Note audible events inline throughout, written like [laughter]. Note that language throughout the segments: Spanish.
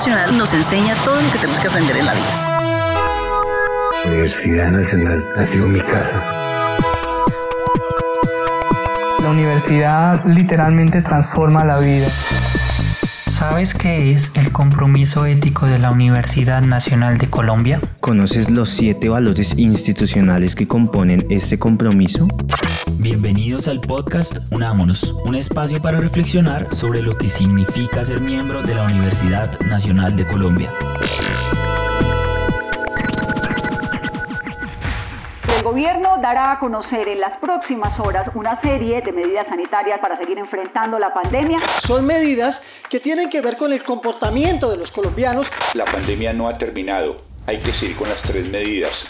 Nacional nos enseña todo lo que tenemos que aprender en la vida. La Universidad Nacional ha sido mi casa. La universidad literalmente transforma la vida. ¿Sabes qué es el compromiso ético de la Universidad Nacional de Colombia? ¿Conoces los siete valores institucionales que componen este compromiso? Bienvenidos al podcast Unámonos, un espacio para reflexionar sobre lo que significa ser miembro de la Universidad Nacional de Colombia. El gobierno dará a conocer en las próximas horas una serie de medidas sanitarias para seguir enfrentando la pandemia. Son medidas que tienen que ver con el comportamiento de los colombianos. La pandemia no ha terminado. Hay que seguir con las tres medidas.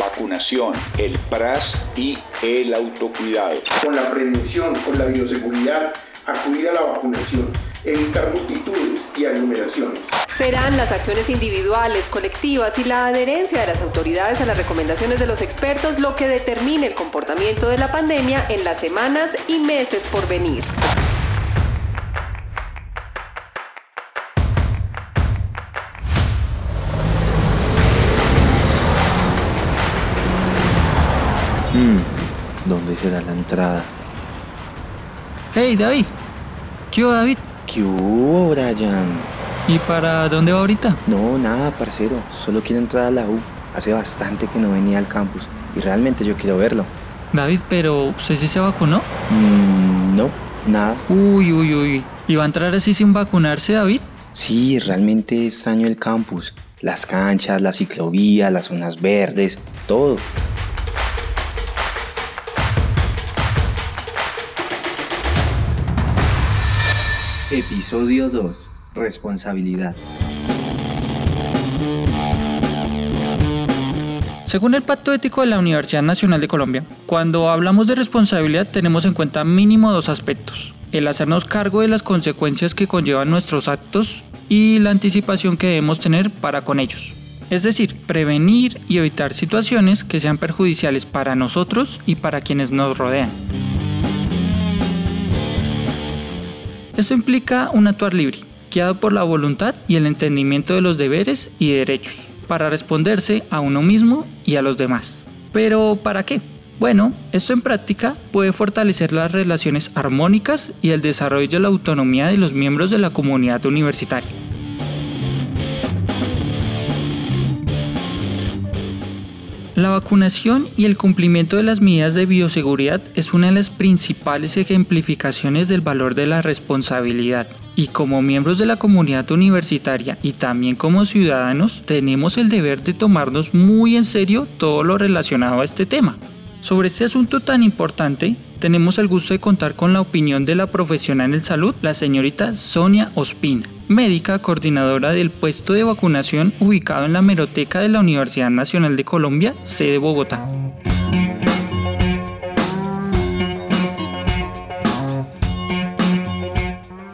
Vacunación, el PRAS y el autocuidado. Con la prevención, con la bioseguridad, acudir a la vacunación, evitar multitudes y aglomeraciones. Serán las acciones individuales, colectivas y la adherencia de las autoridades a las recomendaciones de los expertos lo que determine el comportamiento de la pandemia en las semanas y meses por venir. Hmm, ¿dónde será la entrada? Hey David, ¿qué hubo David? ¿Qué hubo, Brian? ¿Y para dónde va ahorita? No, nada, parcero. Solo quiero entrar a la U. Hace bastante que no venía al campus y realmente yo quiero verlo. David, pero ¿usted sí se vacunó? Mm, no, nada. Uy, uy, uy. ¿Y va a entrar así sin vacunarse, David? Sí, realmente extraño el campus. Las canchas, la ciclovía, las zonas verdes, todo. Episodio 2. Responsabilidad. Según el Pacto Ético de la Universidad Nacional de Colombia, cuando hablamos de responsabilidad tenemos en cuenta mínimo dos aspectos. El hacernos cargo de las consecuencias que conllevan nuestros actos y la anticipación que debemos tener para con ellos. Es decir, prevenir y evitar situaciones que sean perjudiciales para nosotros y para quienes nos rodean. Esto implica un actuar libre, guiado por la voluntad y el entendimiento de los deberes y derechos, para responderse a uno mismo y a los demás. Pero ¿para qué? Bueno, esto en práctica puede fortalecer las relaciones armónicas y el desarrollo de la autonomía de los miembros de la comunidad universitaria. La vacunación y el cumplimiento de las medidas de bioseguridad es una de las principales ejemplificaciones del valor de la responsabilidad. Y como miembros de la comunidad universitaria y también como ciudadanos, tenemos el deber de tomarnos muy en serio todo lo relacionado a este tema. Sobre este asunto tan importante, tenemos el gusto de contar con la opinión de la profesional en salud, la señorita Sonia Ospina, médica coordinadora del puesto de vacunación ubicado en la Meroteca de la Universidad Nacional de Colombia, sede Bogotá.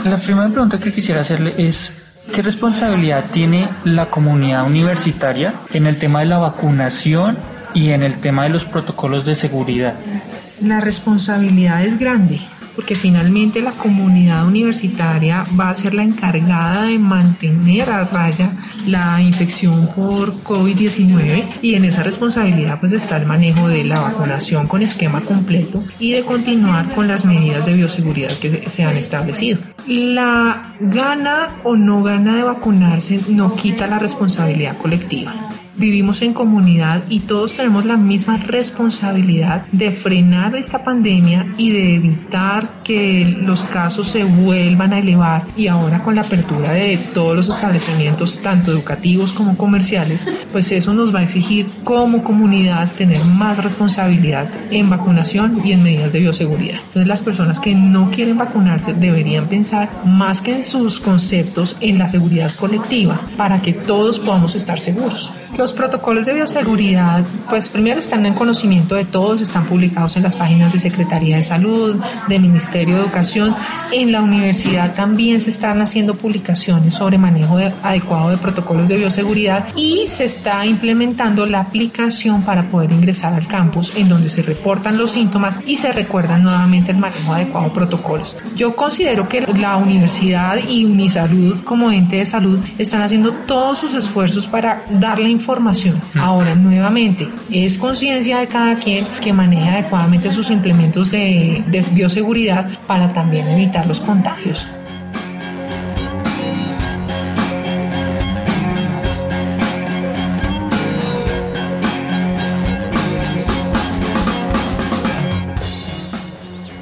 La primera pregunta que quisiera hacerle es, ¿qué responsabilidad tiene la comunidad universitaria en el tema de la vacunación y en el tema de los protocolos de seguridad? La responsabilidad es grande porque finalmente la comunidad universitaria va a ser la encargada de mantener a raya la infección por COVID-19 y en esa responsabilidad pues está el manejo de la vacunación con esquema completo y de continuar con las medidas de bioseguridad que se han establecido. La gana o no gana de vacunarse no quita la responsabilidad colectiva. Vivimos en comunidad y todos tenemos la misma responsabilidad de frenar esta pandemia y de evitar que los casos se vuelvan a elevar y ahora con la apertura de todos los establecimientos, tanto educativos como comerciales, pues eso nos va a exigir como comunidad tener más responsabilidad en vacunación y en medidas de bioseguridad. Entonces las personas que no quieren vacunarse deberían pensar más que en sus conceptos en la seguridad colectiva para que todos podamos estar seguros. Protocolos de bioseguridad, pues primero están en conocimiento de todos, están publicados en las páginas de Secretaría de Salud, de Ministerio de Educación. En la universidad también se están haciendo publicaciones sobre manejo adecuado de protocolos de bioseguridad y se está implementando la aplicación para poder ingresar al campus en donde se reportan los síntomas y se recuerdan nuevamente el manejo adecuado de protocolos. Yo considero que la universidad y Unisalud como ente de salud están haciendo todos sus esfuerzos para darle información. Ahora, nuevamente, es conciencia de cada quien que maneje adecuadamente sus implementos de, de bioseguridad para también evitar los contagios.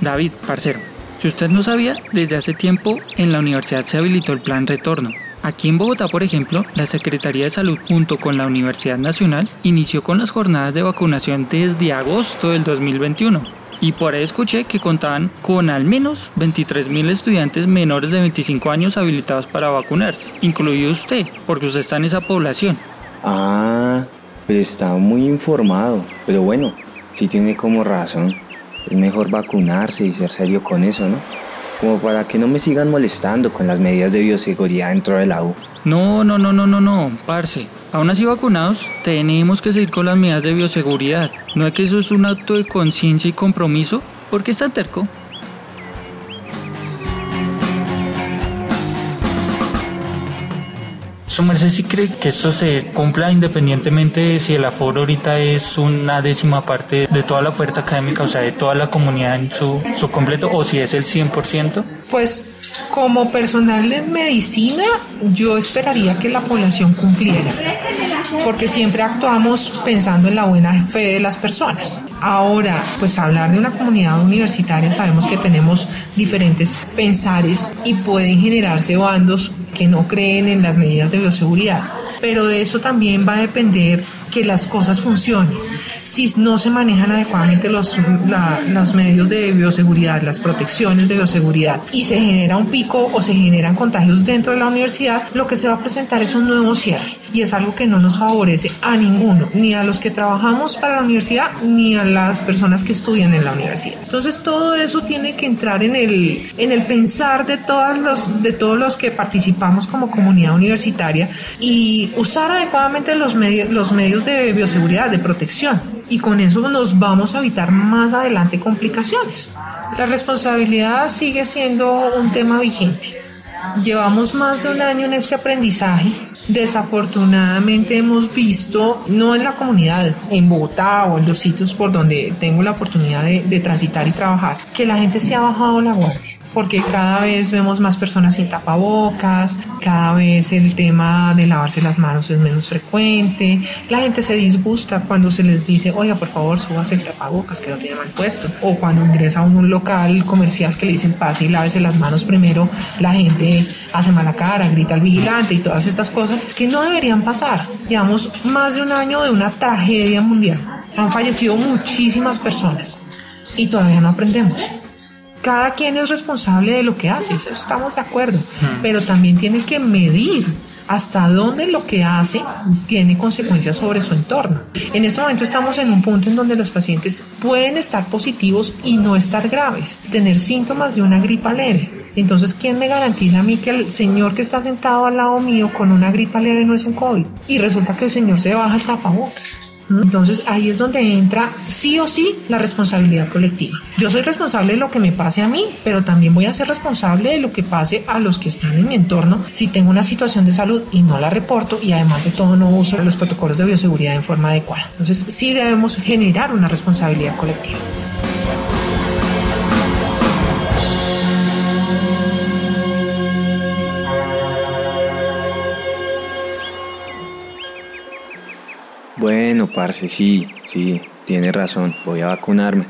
David, parcero, si usted no sabía, desde hace tiempo en la universidad se habilitó el plan retorno. Aquí en Bogotá, por ejemplo, la Secretaría de Salud junto con la Universidad Nacional inició con las jornadas de vacunación desde agosto del 2021. Y por ahí escuché que contaban con al menos 23.000 estudiantes menores de 25 años habilitados para vacunarse, incluido usted, porque usted está en esa población. Ah, pues estaba muy informado, pero bueno, sí tiene como razón. Es mejor vacunarse y ser serio con eso, ¿no? Como para que no me sigan molestando con las medidas de bioseguridad dentro de la U. No, no, no, no, no, no, parce. Aún así vacunados, tenemos que seguir con las medidas de bioseguridad. ¿No es que eso es un acto de conciencia y compromiso? ¿Por qué está terco? ¿Su merced sí cree que esto se cumpla independientemente de si el aforo ahorita es una décima parte de toda la oferta académica, o sea, de toda la comunidad en su, su completo, o si es el 100%? Pues como personal en medicina, yo esperaría que la población cumpliera, porque siempre actuamos pensando en la buena fe de las personas. Ahora, pues hablar de una comunidad universitaria, sabemos que tenemos diferentes pensares y pueden generarse bandos que no creen en las medidas de bioseguridad, pero de eso también va a depender que las cosas funcionen. Si no se manejan adecuadamente los, los medios de bioseguridad, las protecciones de bioseguridad, y se genera un pico o se generan contagios dentro de la universidad, lo que se va a presentar es un nuevo cierre. Y es algo que no nos favorece a ninguno, ni a los que trabajamos para la universidad, ni a las personas que estudian en la universidad. Entonces todo eso tiene que entrar en el, en el pensar de, todos los, de todos los que participamos como comunidad universitaria y usar adecuadamente los medios, los medios de bioseguridad, de protección. Y con eso nos vamos a evitar más adelante complicaciones. La responsabilidad sigue siendo un tema vigente. Llevamos más de un año en este aprendizaje. Desafortunadamente hemos visto, no en la comunidad, en Bogotá o en los sitios por donde tengo la oportunidad de, de transitar y trabajar, que la gente se ha bajado la guardia porque cada vez vemos más personas sin tapabocas, cada vez el tema de lavarse las manos es menos frecuente, la gente se disgusta cuando se les dice, oiga, por favor, súbase el tapabocas que lo tiene mal puesto, o cuando ingresa a un local comercial que le dicen, pase y lávese las manos primero, la gente hace mala cara, grita al vigilante y todas estas cosas que no deberían pasar. Llevamos más de un año de una tragedia mundial. Han fallecido muchísimas personas y todavía no aprendemos cada quien es responsable de lo que hace, estamos de acuerdo, pero también tiene que medir hasta dónde lo que hace tiene consecuencias sobre su entorno. En este momento estamos en un punto en donde los pacientes pueden estar positivos y no estar graves, tener síntomas de una gripa leve. Entonces, ¿quién me garantiza a mí que el señor que está sentado al lado mío con una gripa leve no es un COVID? Y resulta que el señor se baja el tapabocas. Entonces ahí es donde entra sí o sí la responsabilidad colectiva. Yo soy responsable de lo que me pase a mí, pero también voy a ser responsable de lo que pase a los que están en mi entorno si tengo una situación de salud y no la reporto y además de todo no uso los protocolos de bioseguridad en forma adecuada. Entonces sí debemos generar una responsabilidad colectiva. Bueno, parce, sí, sí, tiene razón, voy a vacunarme.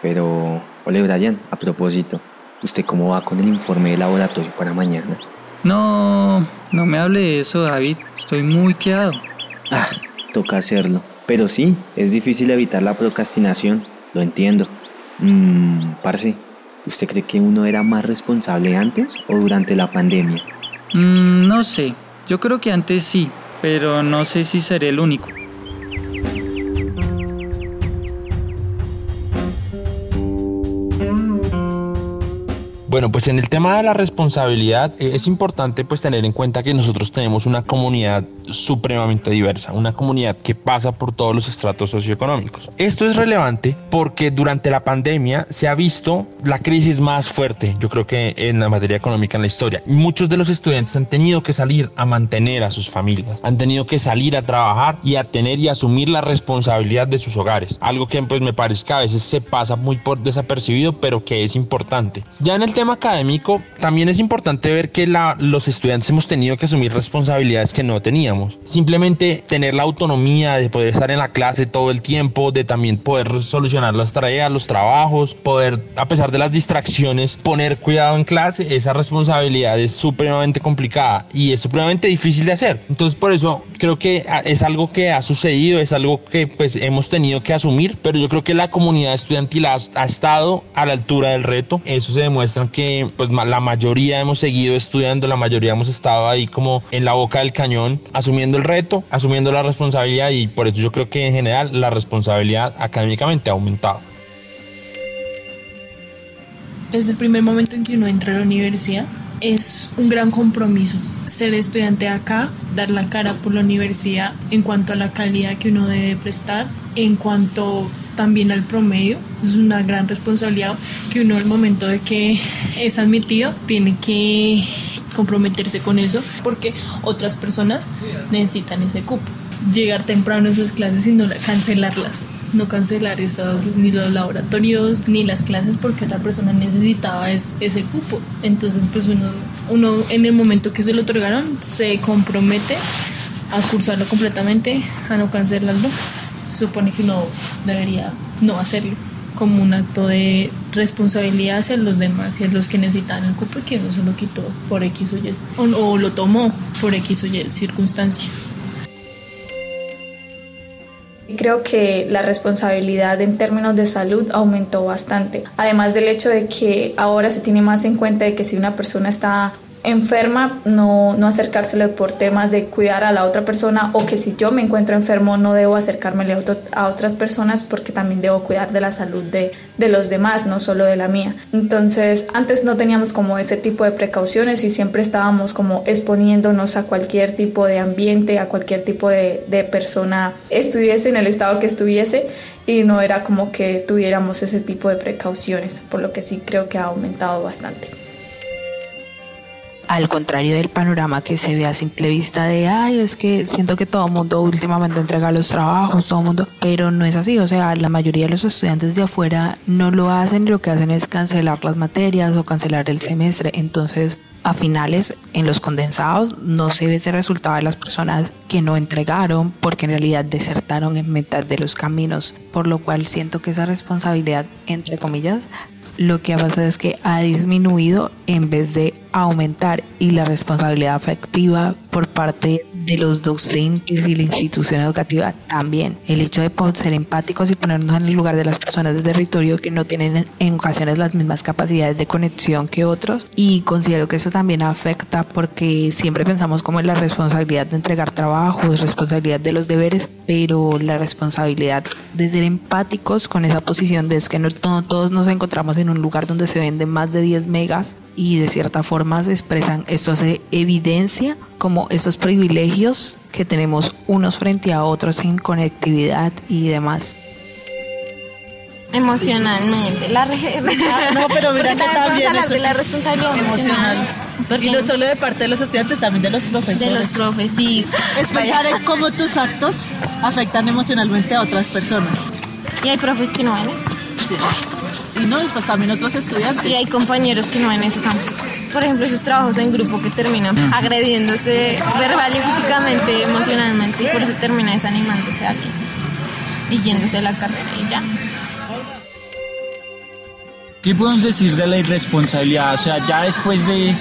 Pero, ole Brian, a propósito, ¿usted cómo va con el informe de laboratorio para mañana? No, no me hable de eso, David. Estoy muy quedado. Ah, toca hacerlo. Pero sí, es difícil evitar la procrastinación, lo entiendo. Mmm, parce, ¿usted cree que uno era más responsable antes o durante la pandemia? Mm, no sé, yo creo que antes sí, pero no sé si seré el único. Bueno, pues en el tema de la responsabilidad eh, es importante pues tener en cuenta que nosotros tenemos una comunidad supremamente diversa, una comunidad que pasa por todos los estratos socioeconómicos. Esto es relevante porque durante la pandemia se ha visto la crisis más fuerte, yo creo que en la materia económica en la historia. Muchos de los estudiantes han tenido que salir a mantener a sus familias, han tenido que salir a trabajar y a tener y asumir la responsabilidad de sus hogares, algo que pues me parece que a veces se pasa muy por desapercibido, pero que es importante. Ya en el tema académico, también es importante ver que los estudiantes hemos tenido que asumir responsabilidades que no Simplemente tener la autonomía de poder estar en la clase todo el tiempo, de también poder solucionar las tareas, los trabajos, poder, a pesar de las distracciones, poner cuidado en clase, esa responsabilidad es supremamente complicada y es supremamente difícil de hacer. Entonces por eso creo que es algo que ha sucedido, es algo que pues hemos tenido que asumir, pero yo creo que la comunidad estudiantil ha, ha estado a la altura del reto. Eso se demuestra que pues la mayoría hemos seguido estudiando, la mayoría hemos estado ahí como en la boca del cañón, asumiendo el reto, asumiendo la responsabilidad y por eso yo creo que en general la responsabilidad académicamente ha aumentado. Desde el primer momento en que uno entra a la universidad es un gran compromiso ser estudiante acá, dar la cara por la universidad en cuanto a la calidad que uno debe prestar, en cuanto también al promedio. Es una gran responsabilidad que uno al momento de que es admitido tiene que comprometerse con eso porque otras personas necesitan ese cupo. Llegar temprano a esas clases y no cancelarlas. No cancelar esos, ni los laboratorios ni las clases porque otra persona necesitaba ese cupo. Entonces, pues uno, uno en el momento que se lo otorgaron se compromete a cursarlo completamente, a no cancelarlo supone que uno debería no hacerlo como un acto de responsabilidad hacia los demás y a los que necesitan el cupo y que uno se lo quitó por X o Y o, lo tomó por X o Y circunstancia. Creo que la responsabilidad en términos de salud aumentó bastante. Además del hecho de que ahora se tiene más en cuenta de que si una persona está enferma, no, no acercársele por temas de cuidar a la otra persona o que si yo me encuentro enfermo no debo acercarme a, otras personas porque también debo cuidar de la salud de, de los demás, no solo de la mía. Entonces, antes no teníamos como ese tipo de precauciones y siempre estábamos como exponiéndonos a cualquier tipo de ambiente, a cualquier tipo de persona estuviese en el estado que estuviese y no era como que tuviéramos ese tipo de precauciones, por lo que sí creo que ha aumentado bastante al contrario del panorama que se ve a simple vista de, ay, es que siento que todo el mundo últimamente entrega los trabajos, todo el mundo, pero no es así, o sea, la mayoría de los estudiantes de afuera no lo hacen y lo que hacen es cancelar las materias o cancelar el semestre, entonces a finales en los condensados no se ve ese resultado de las personas que no entregaron porque en realidad desertaron en mitad de los caminos, por lo cual siento que esa responsabilidad, entre comillas, lo que ha pasado es que ha disminuido en vez de aumentar y la responsabilidad afectiva por parte de los docentes y la institución educativa también. El hecho de ser empáticos y ponernos en el lugar de las personas del territorio que no tienen en ocasiones las mismas capacidades de conexión que otros y considero que eso también afecta porque siempre pensamos como en la responsabilidad de entregar trabajos, responsabilidad de los deberes, pero la responsabilidad de ser empáticos con esa posición de es que no, todos nos encontramos en un lugar donde se venden más de 10 megas y de cierta forma se expresan, esto hace evidencia como esos privilegios que tenemos unos frente a otros en conectividad y demás. Emocionalmente. La [laughs] no, pero mira que también eso la responsabilidad emocional. Y no solo de parte de los estudiantes, también de los profesores. De los profes, sí. Es pensar en cómo tus actos afectan emocionalmente a otras personas. Y hay profes que no ven eso. Sí. Y no, pues también otros estudiantes. Y hay compañeros que no ven eso tampoco. por ejemplo, esos trabajos en grupo que terminan agrediéndose verbal y físicamente, emocionalmente, y por eso termina desanimándose aquí y yéndose a la carrera y ya. ¿Qué podemos decir de la irresponsabilidad? O sea, ya después de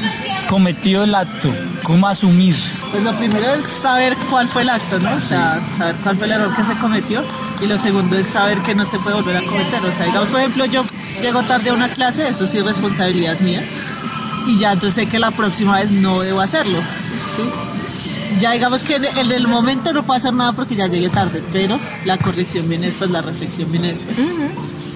cometido el acto, ¿cómo asumir? Pues lo primero es saber cuál fue el acto, ¿no? O sea, saber cuál fue el error que se cometió. Y lo segundo es saber que no se puede volver a cometer. O sea, digamos, por ejemplo, yo llego tarde a una clase, eso sí es responsabilidad mía. Y ya entonces sé que la próxima vez no debo hacerlo, ¿sí? Ya digamos que en el momento no puedo hacer nada porque ya llegué tarde, pero la corrección viene después, la reflexión viene después.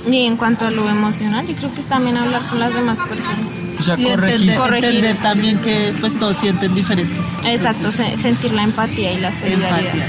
Y en cuanto a lo emocional, yo creo que es también hablar con las demás personas. O sea, y corregir. entender, Corregir. entender también que pues todos sienten diferente. Exacto, se- sentir la empatía y la solidaridad. Empatía.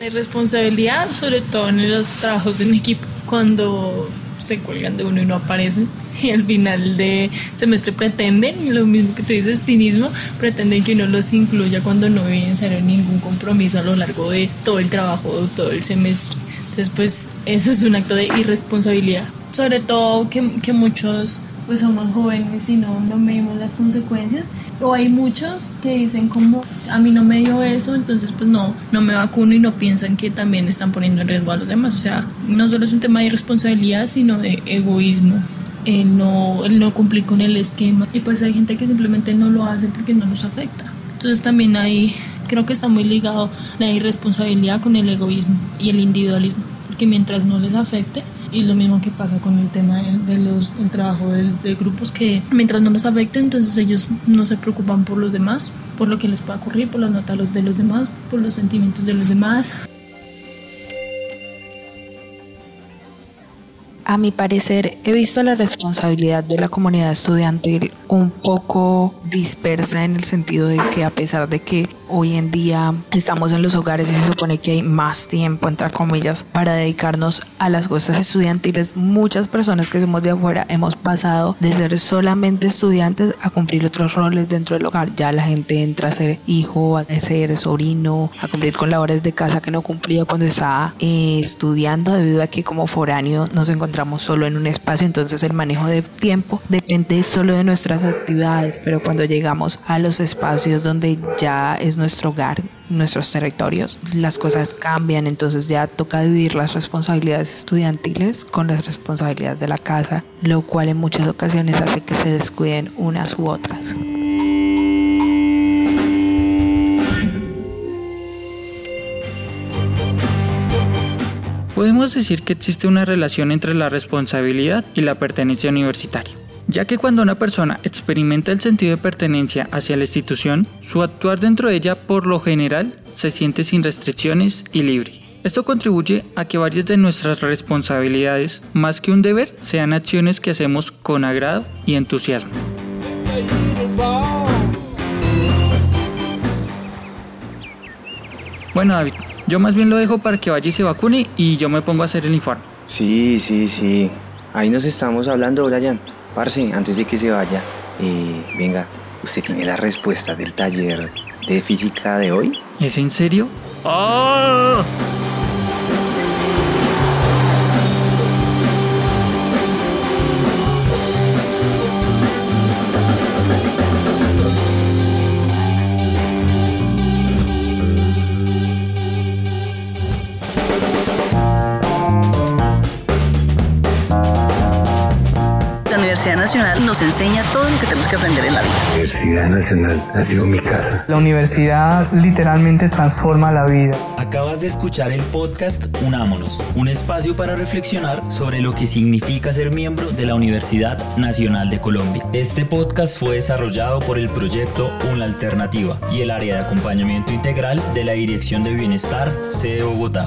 Hay responsabilidad, sobre todo en los trabajos en equipo, cuando se cuelgan de uno y no aparecen. Y al final de semestre pretenden, lo mismo que tú dices, cinismo, pretenden que uno los incluya cuando no ser ningún compromiso a lo largo de todo el trabajo o todo el semestre. Entonces, pues eso es un acto de irresponsabilidad. Sobre todo que, que muchos pues somos jóvenes y no, no medimos las consecuencias. O hay muchos que dicen como a mí no me dio eso, entonces pues no, no me vacuno y no piensan que también están poniendo en riesgo a los demás. O sea, no solo es un tema de irresponsabilidad, sino de egoísmo. El no, el no cumplir con el esquema. Y pues hay gente que simplemente no lo hace porque no nos afecta. Entonces también hay, creo que está muy ligado la irresponsabilidad con el egoísmo y el individualismo. Porque mientras no les afecte, y lo mismo que pasa con el tema de, los, el trabajo de, de grupos, que mientras no nos afecte, entonces ellos no se preocupan por los demás, por lo que les pueda ocurrir, por las notas de los demás, por los sentimientos de los demás. A mi parecer, he visto la responsabilidad de la comunidad estudiantil un poco dispersa en el sentido de que a pesar de que hoy en día estamos en los hogares y se supone que hay más tiempo, entre comillas, para dedicarnos a las cosas estudiantiles, muchas personas que somos de afuera hemos pasado de ser solamente estudiantes a cumplir otros roles dentro del hogar. Ya la gente entra a ser hijo, a ser sobrino, a cumplir con labores de casa que no cumplía cuando estaba eh, estudiando debido a que como foráneo nos encontramos solo en un espacio, entonces el manejo de tiempo depende solo de nuestras actividades, pero cuando llegamos a los espacios donde ya es nuestro hogar, nuestros territorios, las cosas cambian, entonces ya toca dividir las responsabilidades estudiantiles con las responsabilidades de la casa, lo cual en muchas ocasiones hace que se descuiden unas u otras. Podemos decir que existe una relación entre la responsabilidad y la pertenencia universitaria, ya que cuando una persona experimenta el sentido de pertenencia hacia la institución, su actuar dentro de ella por lo general se siente sin restricciones y libre. Esto contribuye a que varias de nuestras responsabilidades, más que un deber, sean acciones que hacemos con agrado y entusiasmo. Bueno David, yo más bien lo dejo para que vaya y se vacune y yo me pongo a hacer el informe. Sí, sí, sí. Ahí nos estamos hablando, Brian. Parce, antes de que se vaya, eh, venga, ¿usted tiene la respuesta del taller de física de hoy? ¿Es en serio? ¡Ah! Nacional nos enseña todo lo que tenemos que aprender en la vida. La Universidad Nacional ha sido mi casa. La universidad literalmente transforma la vida. Acabas de escuchar el podcast Unámonos, un espacio para reflexionar sobre lo que significa ser miembro de la Universidad Nacional de Colombia. Este podcast fue desarrollado por el proyecto Una Alternativa y el área de acompañamiento integral de la Dirección de Bienestar, sede Bogotá.